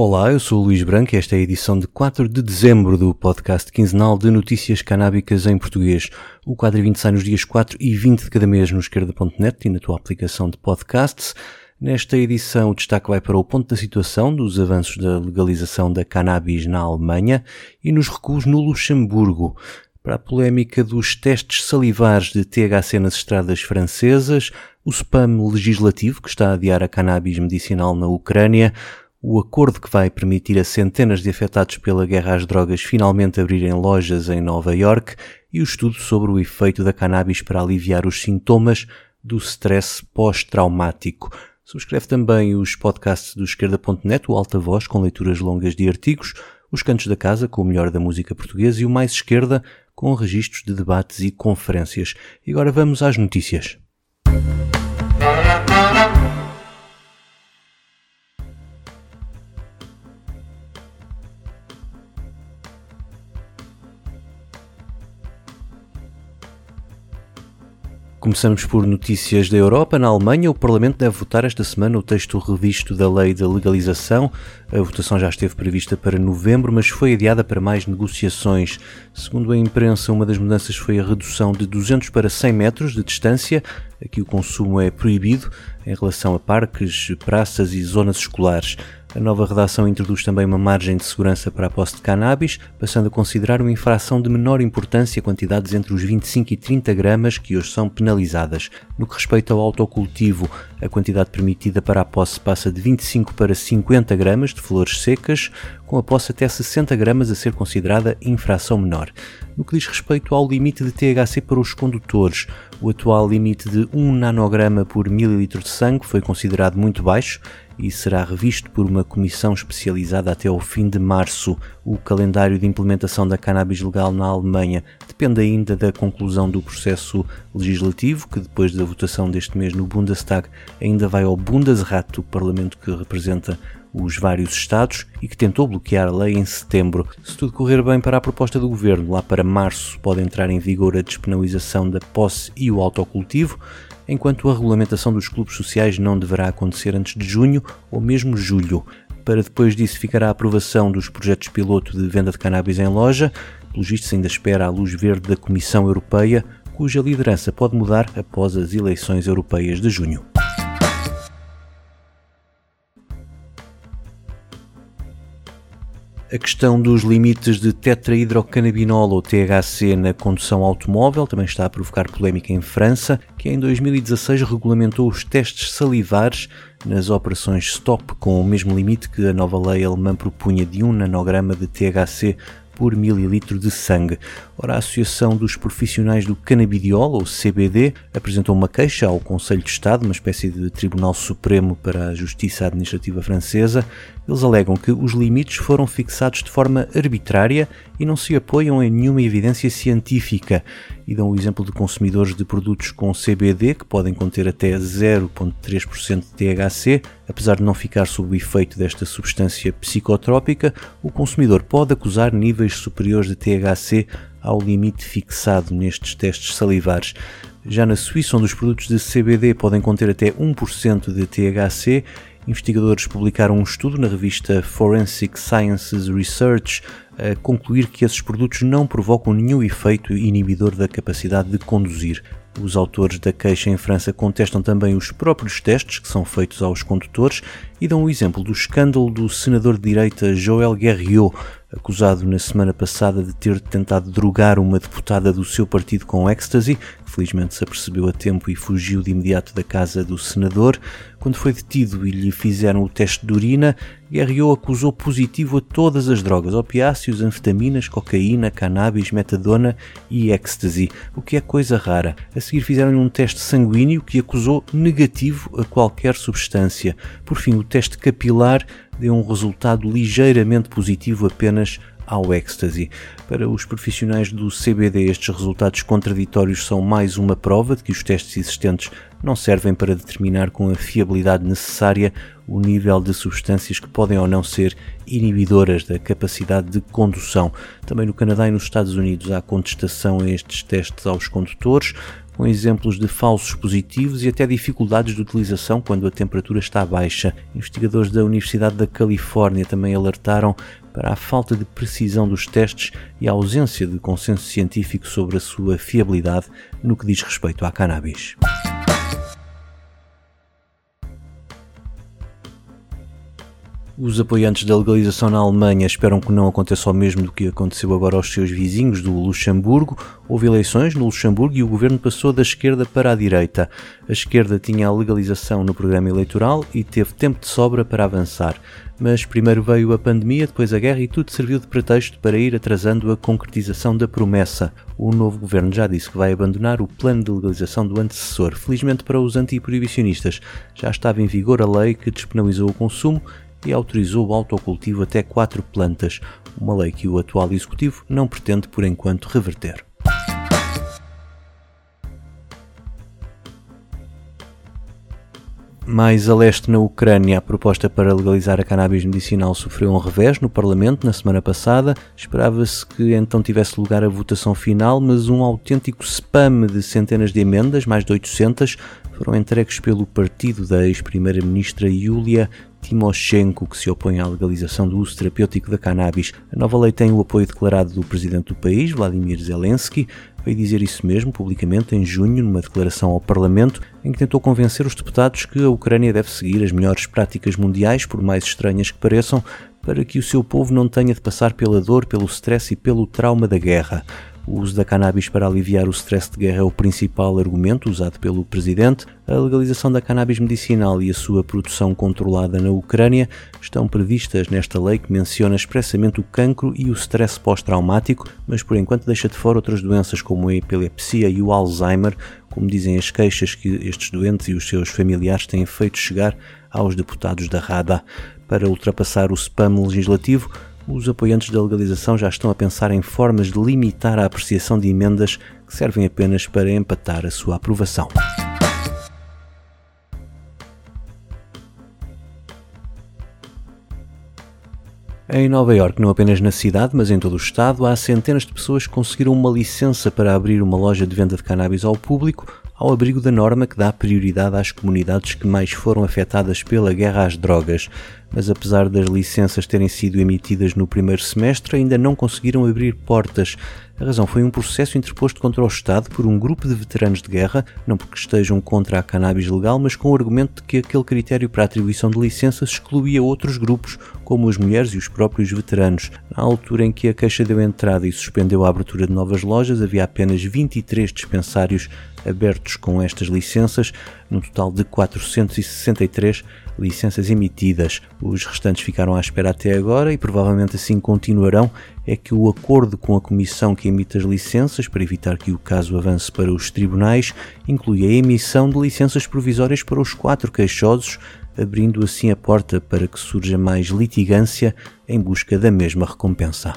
Olá, eu sou o Luís Branco e esta é a edição de 4 de dezembro do podcast quinzenal de notícias canábicas em português. O quadro 20 sai nos dias 4 e 20 de cada mês no esquerda.net e na tua aplicação de podcasts. Nesta edição, o destaque vai para o ponto da situação dos avanços da legalização da cannabis na Alemanha e nos recuos no Luxemburgo para a polémica dos testes salivares de THC nas estradas francesas, o spam legislativo que está a adiar a cannabis medicinal na Ucrânia, o acordo que vai permitir a centenas de afetados pela guerra às drogas finalmente abrirem lojas em Nova York e o estudo sobre o efeito da cannabis para aliviar os sintomas do stress pós-traumático. Subscreve também os podcasts do esquerda.net, o Alta Voz, com leituras longas de artigos, os Cantos da Casa, com o melhor da música portuguesa, e o Mais Esquerda, com registros de debates e conferências. E agora vamos às notícias. Começamos por notícias da Europa. Na Alemanha, o Parlamento deve votar esta semana o texto revisto da lei da legalização. A votação já esteve prevista para novembro, mas foi adiada para mais negociações. Segundo a imprensa, uma das mudanças foi a redução de 200 para 100 metros de distância. Aqui o consumo é proibido em relação a parques, praças e zonas escolares. A nova redação introduz também uma margem de segurança para a posse de cannabis, passando a considerar uma infração de menor importância quantidades entre os 25 e 30 gramas que hoje são penalizadas. No que respeita ao autocultivo, a quantidade permitida para a posse passa de 25 para 50 gramas de flores secas, com a posse até 60 gramas a ser considerada infração menor. No que diz respeito ao limite de THC para os condutores, o atual limite de 1 nanograma por mililitro de sangue foi considerado muito baixo e será revisto por uma comissão especializada até ao fim de março. O calendário de implementação da cannabis legal na Alemanha depende ainda da conclusão do processo legislativo, que depois da votação deste mês no Bundestag ainda vai ao Bundesrat, o parlamento que representa os vários Estados e que tentou bloquear a lei em setembro. Se tudo correr bem para a proposta do governo, lá para março pode entrar em vigor a despenalização da posse e o autocultivo, enquanto a regulamentação dos clubes sociais não deverá acontecer antes de junho ou mesmo julho. Para depois disso ficará a aprovação dos projetos piloto de venda de cannabis em loja, pelos vistos ainda espera a luz verde da Comissão Europeia, cuja liderança pode mudar após as eleições europeias de junho. A questão dos limites de tetrahidrocannabinol ou THC na condução automóvel também está a provocar polémica em França, que em 2016 regulamentou os testes salivares nas operações stop com o mesmo limite que a nova lei alemã propunha de 1 nanograma de THC por mililitro de sangue. Ora, a Associação dos Profissionais do Canabidiol, ou CBD, apresentou uma queixa ao Conselho de Estado, uma espécie de Tribunal Supremo para a Justiça Administrativa Francesa. Eles alegam que os limites foram fixados de forma arbitrária e não se apoiam em nenhuma evidência científica e dão o exemplo de consumidores de produtos com CBD que podem conter até 0,3% de THC. Apesar de não ficar sob o efeito desta substância psicotrópica, o consumidor pode acusar níveis superiores de THC ao limite fixado nestes testes salivares. Já na Suíça, onde os produtos de CBD podem conter até 1% de THC, investigadores publicaram um estudo na revista Forensic Sciences Research a concluir que esses produtos não provocam nenhum efeito inibidor da capacidade de conduzir. Os autores da queixa em França contestam também os próprios testes que são feitos aos condutores e dão o exemplo do escândalo do senador de direita Joël Guerriot, acusado na semana passada de ter tentado drogar uma deputada do seu partido com ecstasy, que felizmente se apercebeu a tempo e fugiu de imediato da casa do senador. Quando foi detido e lhe fizeram o teste de urina, Guerriot acusou positivo a todas as drogas, opiáceos, anfetaminas, cocaína, cannabis, metadona e ecstasy, o que é coisa rara. A seguir fizeram-lhe um teste sanguíneo que acusou negativo a qualquer substância. Por fim, o teste capilar deu um resultado ligeiramente positivo apenas ao ecstasy. Para os profissionais do CBD, estes resultados contraditórios são mais uma prova de que os testes existentes não servem para determinar com a fiabilidade necessária o nível de substâncias que podem ou não ser inibidoras da capacidade de condução. Também no Canadá e nos Estados Unidos há contestação a estes testes aos condutores. Com exemplos de falsos positivos e até dificuldades de utilização quando a temperatura está baixa. Investigadores da Universidade da Califórnia também alertaram para a falta de precisão dos testes e a ausência de consenso científico sobre a sua fiabilidade no que diz respeito à cannabis. Os apoiantes da legalização na Alemanha esperam que não aconteça o mesmo do que aconteceu agora aos seus vizinhos do Luxemburgo. Houve eleições no Luxemburgo e o governo passou da esquerda para a direita. A esquerda tinha a legalização no programa eleitoral e teve tempo de sobra para avançar. Mas primeiro veio a pandemia, depois a guerra e tudo serviu de pretexto para ir atrasando a concretização da promessa. O novo governo já disse que vai abandonar o plano de legalização do antecessor. Felizmente para os antiproibicionistas, já estava em vigor a lei que despenalizou o consumo e autorizou o autocultivo até quatro plantas, uma lei que o atual executivo não pretende por enquanto reverter. Mais a leste, na Ucrânia, a proposta para legalizar a cannabis medicinal sofreu um revés no Parlamento na semana passada. Esperava-se que então tivesse lugar a votação final, mas um autêntico spam de centenas de emendas, mais de 800, foram entregues pelo partido da ex-primeira-ministra Yulia Timoshenko, que se opõe à legalização do uso terapêutico da cannabis. A nova lei tem o apoio declarado do presidente do país, Vladimir Zelensky, veio dizer isso mesmo publicamente em junho, numa declaração ao Parlamento, em que tentou convencer os deputados que a Ucrânia deve seguir as melhores práticas mundiais, por mais estranhas que pareçam, para que o seu povo não tenha de passar pela dor, pelo stress e pelo trauma da guerra. O uso da cannabis para aliviar o stress de guerra é o principal argumento usado pelo presidente. A legalização da cannabis medicinal e a sua produção controlada na Ucrânia estão previstas nesta lei que menciona expressamente o cancro e o stress pós-traumático, mas por enquanto deixa de fora outras doenças como a epilepsia e o Alzheimer, como dizem as queixas que estes doentes e os seus familiares têm feito chegar aos deputados da RADA. Para ultrapassar o spam legislativo, os apoiantes da legalização já estão a pensar em formas de limitar a apreciação de emendas que servem apenas para empatar a sua aprovação. Em Nova York, não apenas na cidade, mas em todo o estado, há centenas de pessoas que conseguiram uma licença para abrir uma loja de venda de cannabis ao público, ao abrigo da norma que dá prioridade às comunidades que mais foram afetadas pela guerra às drogas. Mas apesar das licenças terem sido emitidas no primeiro semestre, ainda não conseguiram abrir portas. A razão foi um processo interposto contra o Estado por um grupo de veteranos de guerra, não porque estejam contra a cannabis legal, mas com o argumento de que aquele critério para a atribuição de licenças excluía outros grupos, como as mulheres e os próprios veteranos. Na altura em que a queixa deu entrada e suspendeu a abertura de novas lojas, havia apenas 23 dispensários abertos com estas licenças, num total de 463 licenças emitidas. Os restantes ficaram à espera até agora e provavelmente assim continuarão. É que o acordo com a comissão que emite as licenças, para evitar que o caso avance para os tribunais, inclui a emissão de licenças provisórias para os quatro queixosos, abrindo assim a porta para que surja mais litigância em busca da mesma recompensa.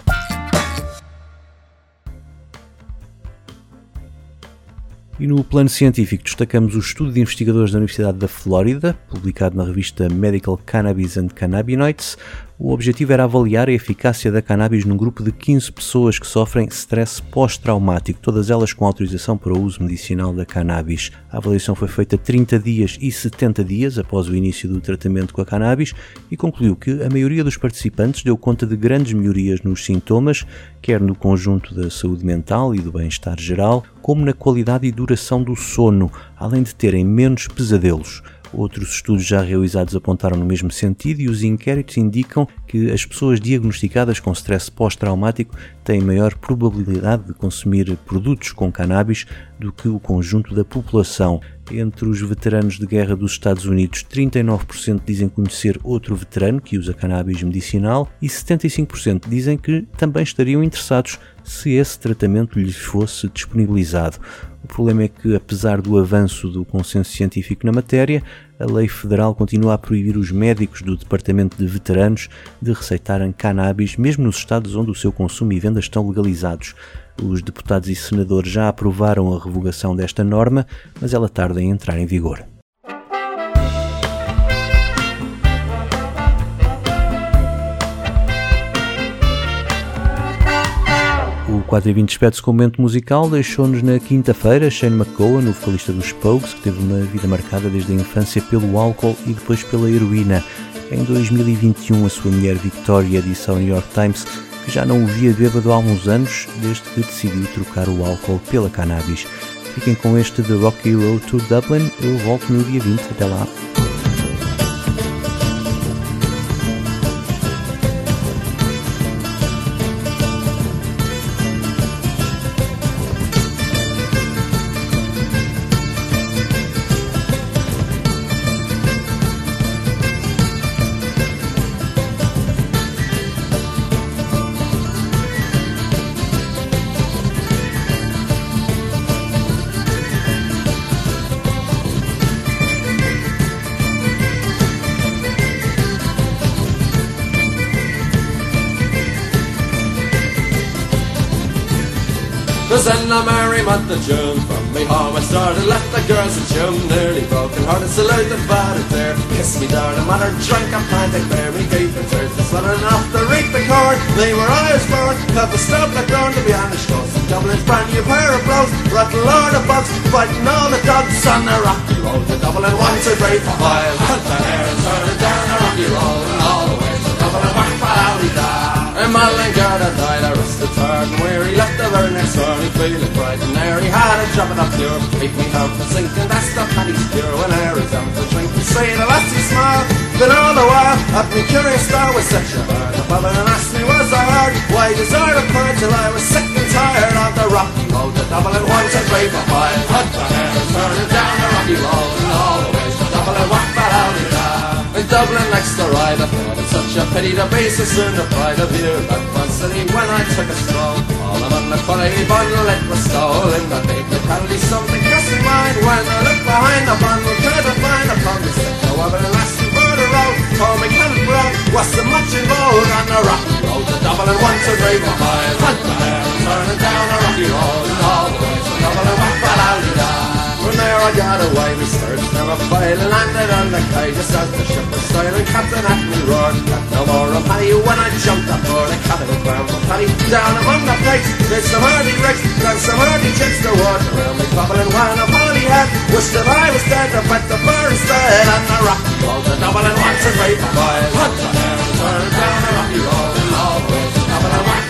E no plano científico destacamos o estudo de investigadores da Universidade da Flórida, publicado na revista Medical Cannabis and Cannabinoids, o objetivo era avaliar a eficácia da cannabis num grupo de 15 pessoas que sofrem stress pós-traumático, todas elas com autorização para o uso medicinal da cannabis. A avaliação foi feita 30 dias e 70 dias após o início do tratamento com a cannabis e concluiu que a maioria dos participantes deu conta de grandes melhorias nos sintomas, quer no conjunto da saúde mental e do bem-estar geral, como na qualidade e duração do sono, além de terem menos pesadelos. Outros estudos já realizados apontaram no mesmo sentido e os inquéritos indicam que as pessoas diagnosticadas com stress pós-traumático têm maior probabilidade de consumir produtos com cannabis do que o conjunto da população. Entre os veteranos de guerra dos Estados Unidos, 39% dizem conhecer outro veterano que usa cannabis medicinal e 75% dizem que também estariam interessados se esse tratamento lhes fosse disponibilizado. O problema é que, apesar do avanço do consenso científico na matéria, a lei federal continua a proibir os médicos do Departamento de Veteranos de receitarem cannabis, mesmo nos estados onde o seu consumo e venda estão legalizados. Os deputados e senadores já aprovaram a revogação desta norma, mas ela tarda em entrar em vigor. 4h20 despede-se com o momento musical, deixou-nos na quinta-feira Shane McGowan, o vocalista dos Pogues, que teve uma vida marcada desde a infância pelo álcool e depois pela heroína. Em 2021, a sua mulher Victoria disse ao New York Times que já não o via bêbado há uns anos, desde que decidiu trocar o álcool pela cannabis. Fiquem com este The Rocky Road to Dublin, eu volto no dia 20, até lá. Cause in the merry month of June From me home I started, left the girls in June Nearly broken hearted, saluted father there Kissed me down and mother drank a pint of beer Me gave and tears, the sun enough to reap the corn They were Irish born, cut the stuff like grown to be on the coast Dublin's brand new pair of blows Rattle Lord of bugs, fighting all the dogs on the rocky road To Dublin once a great while Hunt the hair and turn it down the rocky road And all the way. To Dublin, whack, whack, whack, and Madeline Garda died arrested third And where he left the very next door feeling bright and there he had a job and a cure keep me out to sink and that's the penny's cure When air is down for drink. You see the lassie smile But all the while I've been curious star was such a bird. A bubble and asked me was I hard Why desire a purr till I was sick and tired Of the rocky road The double and one to three for five Hot the hair turning down the rocky road And all the way to double and one Dublin next to ride, I thought it such a pity to be so soon deprived of you. One city when I took a stroll All on the funny bundle it was stolen. I think there can be something crossing mind When I look behind the bundle. Couldn't find a promise that no other lassie further road Told me Kenneth Brown wasn't much involved? On the rocky road to Dublin once a brave a mile Hunt the hair, turning down a rocky road. And all the way to Dublin, whack, whack, from there I got away, we searched, never failed, and landed on the quay just as the ship was sailing. Captain Atman roared, got no more of Paddy when I jumped aboard a cabin ground for Paddy. Down among the plates, there's some hardy wrecks, and some hardy chicks to watch around me, bubbling when a Paddy had wished that I was dead, I bet the fur instead, and the rocky road to Dublin once a great boy. Hunt the hair and turn down the rocky road, and all the way to Dublin, whack,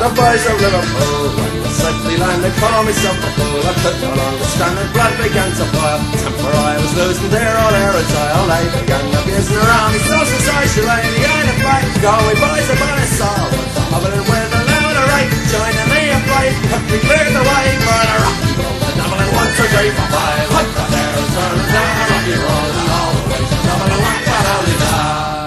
the boys of Liverpool unsightly line. They call myself a fool, I could no longer stand it. Blood began to boil, For I was losing there all erythritol. I began abusing her army, social socialite, the end of fight. Go away boys, I'm on a hobbling with a loud array. Join me in flight. help me clear the way for the rocky road. The Dublin one, two, three, four, five. Hut, there is turning down the rocky road and all the way. Doubling one, but only down.